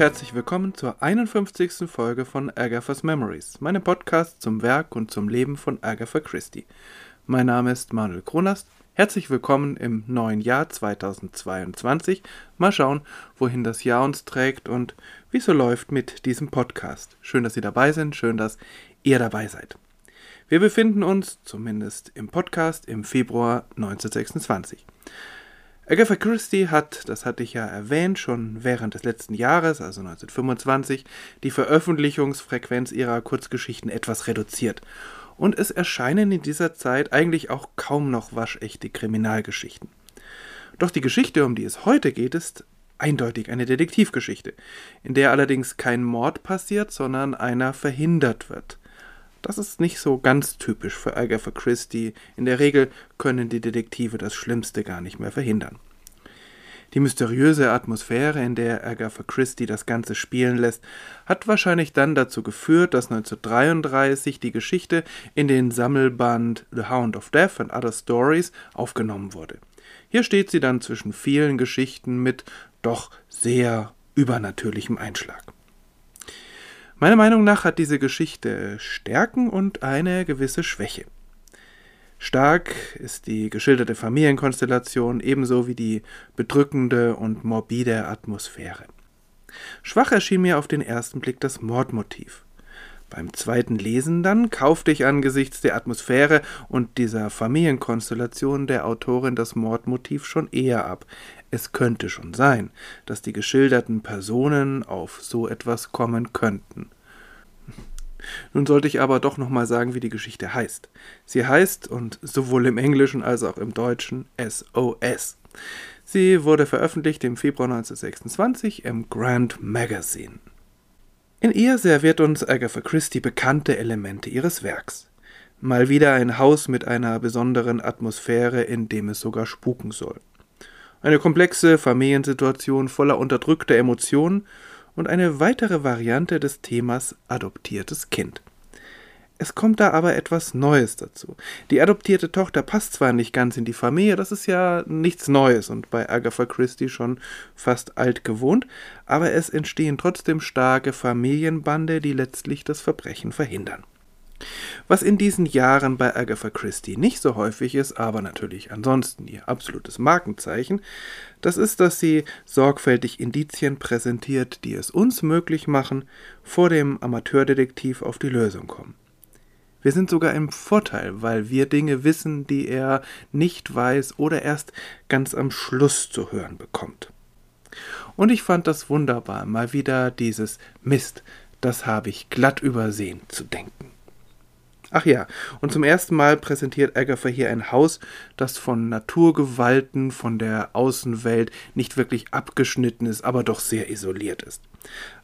Herzlich willkommen zur 51. Folge von Agatha's Memories, meinem Podcast zum Werk und zum Leben von Agatha Christie. Mein Name ist Manuel Kronast. Herzlich willkommen im neuen Jahr 2022. Mal schauen, wohin das Jahr uns trägt und wie es so läuft mit diesem Podcast. Schön, dass Sie dabei sind, schön, dass ihr dabei seid. Wir befinden uns, zumindest im Podcast, im Februar 1926. Agatha Christie hat, das hatte ich ja erwähnt, schon während des letzten Jahres, also 1925, die Veröffentlichungsfrequenz ihrer Kurzgeschichten etwas reduziert. Und es erscheinen in dieser Zeit eigentlich auch kaum noch waschechte Kriminalgeschichten. Doch die Geschichte, um die es heute geht, ist eindeutig eine Detektivgeschichte, in der allerdings kein Mord passiert, sondern einer verhindert wird. Das ist nicht so ganz typisch für Agatha Christie. In der Regel können die Detektive das Schlimmste gar nicht mehr verhindern. Die mysteriöse Atmosphäre, in der Agatha Christie das Ganze spielen lässt, hat wahrscheinlich dann dazu geführt, dass 1933 die Geschichte in den Sammelband The Hound of Death and Other Stories aufgenommen wurde. Hier steht sie dann zwischen vielen Geschichten mit doch sehr übernatürlichem Einschlag. Meiner Meinung nach hat diese Geschichte Stärken und eine gewisse Schwäche. Stark ist die geschilderte Familienkonstellation ebenso wie die bedrückende und morbide Atmosphäre. Schwach erschien mir auf den ersten Blick das Mordmotiv. Beim zweiten Lesen dann kaufte ich angesichts der Atmosphäre und dieser Familienkonstellation der Autorin das Mordmotiv schon eher ab. Es könnte schon sein, dass die geschilderten Personen auf so etwas kommen könnten. Nun sollte ich aber doch nochmal sagen, wie die Geschichte heißt. Sie heißt, und sowohl im Englischen als auch im Deutschen, SOS. Sie wurde veröffentlicht im Februar 1926 im Grand Magazine. In ihr serviert uns Agatha Christie bekannte Elemente ihres Werks. Mal wieder ein Haus mit einer besonderen Atmosphäre, in dem es sogar spuken soll. Eine komplexe Familiensituation voller unterdrückter Emotionen und eine weitere Variante des Themas adoptiertes Kind. Es kommt da aber etwas Neues dazu. Die adoptierte Tochter passt zwar nicht ganz in die Familie, das ist ja nichts Neues und bei Agatha Christie schon fast alt gewohnt, aber es entstehen trotzdem starke Familienbande, die letztlich das Verbrechen verhindern. Was in diesen Jahren bei Agatha Christie nicht so häufig ist, aber natürlich ansonsten ihr absolutes Markenzeichen, das ist, dass sie sorgfältig Indizien präsentiert, die es uns möglich machen, vor dem Amateurdetektiv auf die Lösung kommen. Wir sind sogar im Vorteil, weil wir Dinge wissen, die er nicht weiß oder erst ganz am Schluss zu hören bekommt. Und ich fand das wunderbar, mal wieder dieses Mist, das habe ich glatt übersehen zu denken. Ach ja, und zum ersten Mal präsentiert Agatha hier ein Haus, das von Naturgewalten, von der Außenwelt nicht wirklich abgeschnitten ist, aber doch sehr isoliert ist.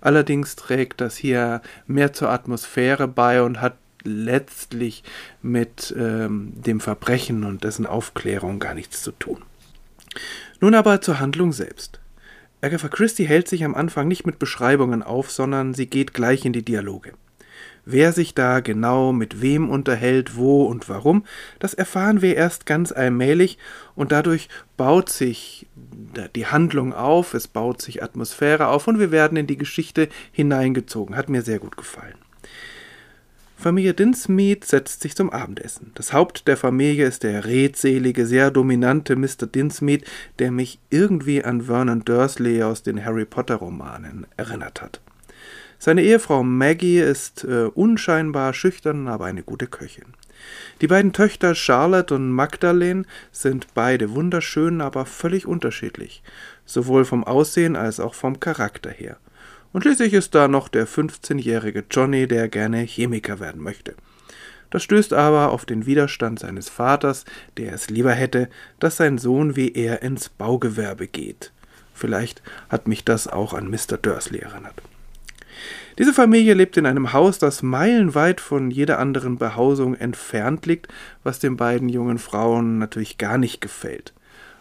Allerdings trägt das hier mehr zur Atmosphäre bei und hat letztlich mit ähm, dem Verbrechen und dessen Aufklärung gar nichts zu tun. Nun aber zur Handlung selbst. Agatha Christie hält sich am Anfang nicht mit Beschreibungen auf, sondern sie geht gleich in die Dialoge. Wer sich da genau mit wem unterhält, wo und warum, das erfahren wir erst ganz allmählich und dadurch baut sich die Handlung auf, es baut sich Atmosphäre auf und wir werden in die Geschichte hineingezogen. Hat mir sehr gut gefallen. Familie Dinsmead setzt sich zum Abendessen. Das Haupt der Familie ist der redselige, sehr dominante Mr. Dinsmead, der mich irgendwie an Vernon Dursley aus den Harry Potter Romanen erinnert hat. Seine Ehefrau Maggie ist äh, unscheinbar schüchtern, aber eine gute Köchin. Die beiden Töchter Charlotte und Magdalene sind beide wunderschön, aber völlig unterschiedlich, sowohl vom Aussehen als auch vom Charakter her. Und schließlich ist da noch der 15-jährige Johnny, der gerne Chemiker werden möchte. Das stößt aber auf den Widerstand seines Vaters, der es lieber hätte, dass sein Sohn wie er ins Baugewerbe geht. Vielleicht hat mich das auch an Mr. Dursley erinnert. Diese Familie lebt in einem Haus, das meilenweit von jeder anderen Behausung entfernt liegt, was den beiden jungen Frauen natürlich gar nicht gefällt.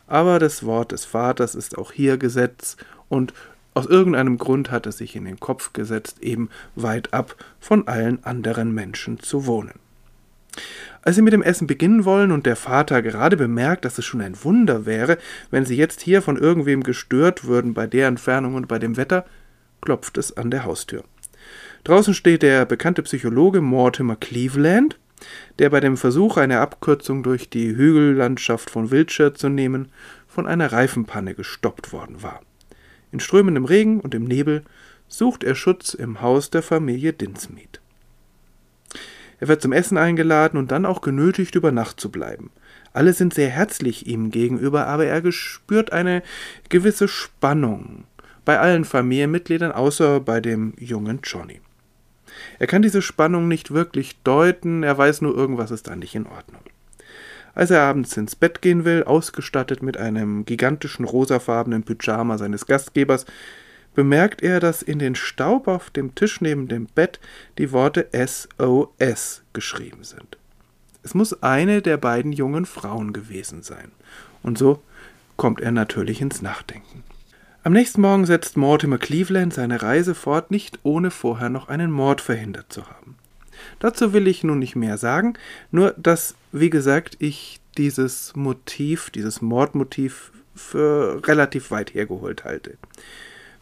Aber das Wort des Vaters ist auch hier Gesetz und aus irgendeinem Grund hat er sich in den Kopf gesetzt, eben weit ab von allen anderen Menschen zu wohnen. Als sie mit dem Essen beginnen wollen und der Vater gerade bemerkt, dass es schon ein Wunder wäre, wenn sie jetzt hier von irgendwem gestört würden bei der Entfernung und bei dem Wetter, klopft es an der Haustür. Draußen steht der bekannte Psychologe Mortimer Cleveland, der bei dem Versuch, eine Abkürzung durch die Hügellandschaft von Wiltshire zu nehmen, von einer Reifenpanne gestoppt worden war. In strömendem Regen und im Nebel sucht er Schutz im Haus der Familie Dinsmead. Er wird zum Essen eingeladen und dann auch genötigt, über Nacht zu bleiben. Alle sind sehr herzlich ihm gegenüber, aber er spürt eine gewisse Spannung bei allen Familienmitgliedern, außer bei dem jungen Johnny. Er kann diese Spannung nicht wirklich deuten, er weiß nur, irgendwas ist da nicht in Ordnung. Als er abends ins Bett gehen will, ausgestattet mit einem gigantischen rosafarbenen Pyjama seines Gastgebers, bemerkt er, dass in den Staub auf dem Tisch neben dem Bett die Worte SOS geschrieben sind. Es muss eine der beiden jungen Frauen gewesen sein. Und so kommt er natürlich ins Nachdenken. Am nächsten Morgen setzt Mortimer Cleveland seine Reise fort, nicht ohne vorher noch einen Mord verhindert zu haben. Dazu will ich nun nicht mehr sagen, nur dass, wie gesagt, ich dieses Motiv, dieses Mordmotiv für relativ weit hergeholt halte.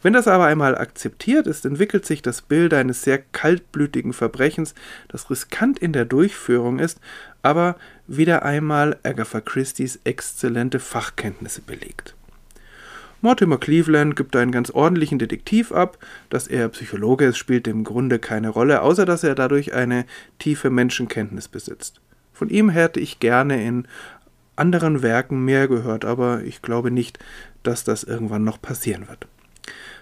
Wenn das aber einmal akzeptiert ist, entwickelt sich das Bild eines sehr kaltblütigen Verbrechens, das riskant in der Durchführung ist, aber wieder einmal Agatha Christie's exzellente Fachkenntnisse belegt. Mortimer Cleveland gibt einen ganz ordentlichen Detektiv ab, dass er Psychologe ist, spielt im Grunde keine Rolle, außer dass er dadurch eine tiefe Menschenkenntnis besitzt. Von ihm hätte ich gerne in anderen Werken mehr gehört, aber ich glaube nicht, dass das irgendwann noch passieren wird.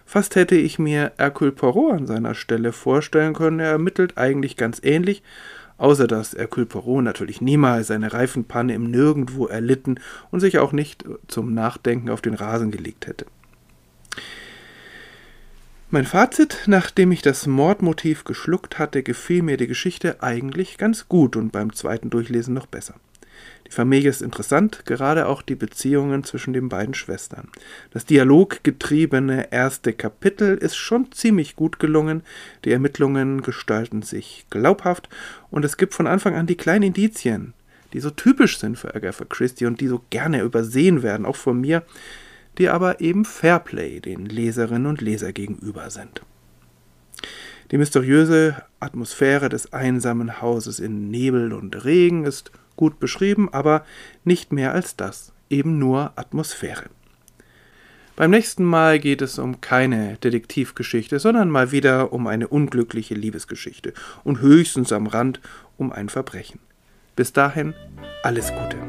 Fast hätte ich mir Hercule Poirot an seiner Stelle vorstellen können. Er ermittelt eigentlich ganz ähnlich, außer dass Hercule Poirot natürlich niemals eine Reifenpanne im Nirgendwo erlitten und sich auch nicht zum Nachdenken auf den Rasen gelegt hätte. Mein Fazit, nachdem ich das Mordmotiv geschluckt hatte, gefiel mir die Geschichte eigentlich ganz gut und beim zweiten Durchlesen noch besser. Die Familie ist interessant, gerade auch die Beziehungen zwischen den beiden Schwestern. Das dialoggetriebene erste Kapitel ist schon ziemlich gut gelungen, die Ermittlungen gestalten sich glaubhaft und es gibt von Anfang an die kleinen Indizien, die so typisch sind für Agatha Christie und die so gerne übersehen werden, auch von mir, die aber eben Fairplay den Leserinnen und Leser gegenüber sind. Die mysteriöse Atmosphäre des einsamen Hauses in Nebel und Regen ist gut beschrieben, aber nicht mehr als das, eben nur Atmosphäre. Beim nächsten Mal geht es um keine Detektivgeschichte, sondern mal wieder um eine unglückliche Liebesgeschichte und höchstens am Rand um ein Verbrechen. Bis dahin alles Gute.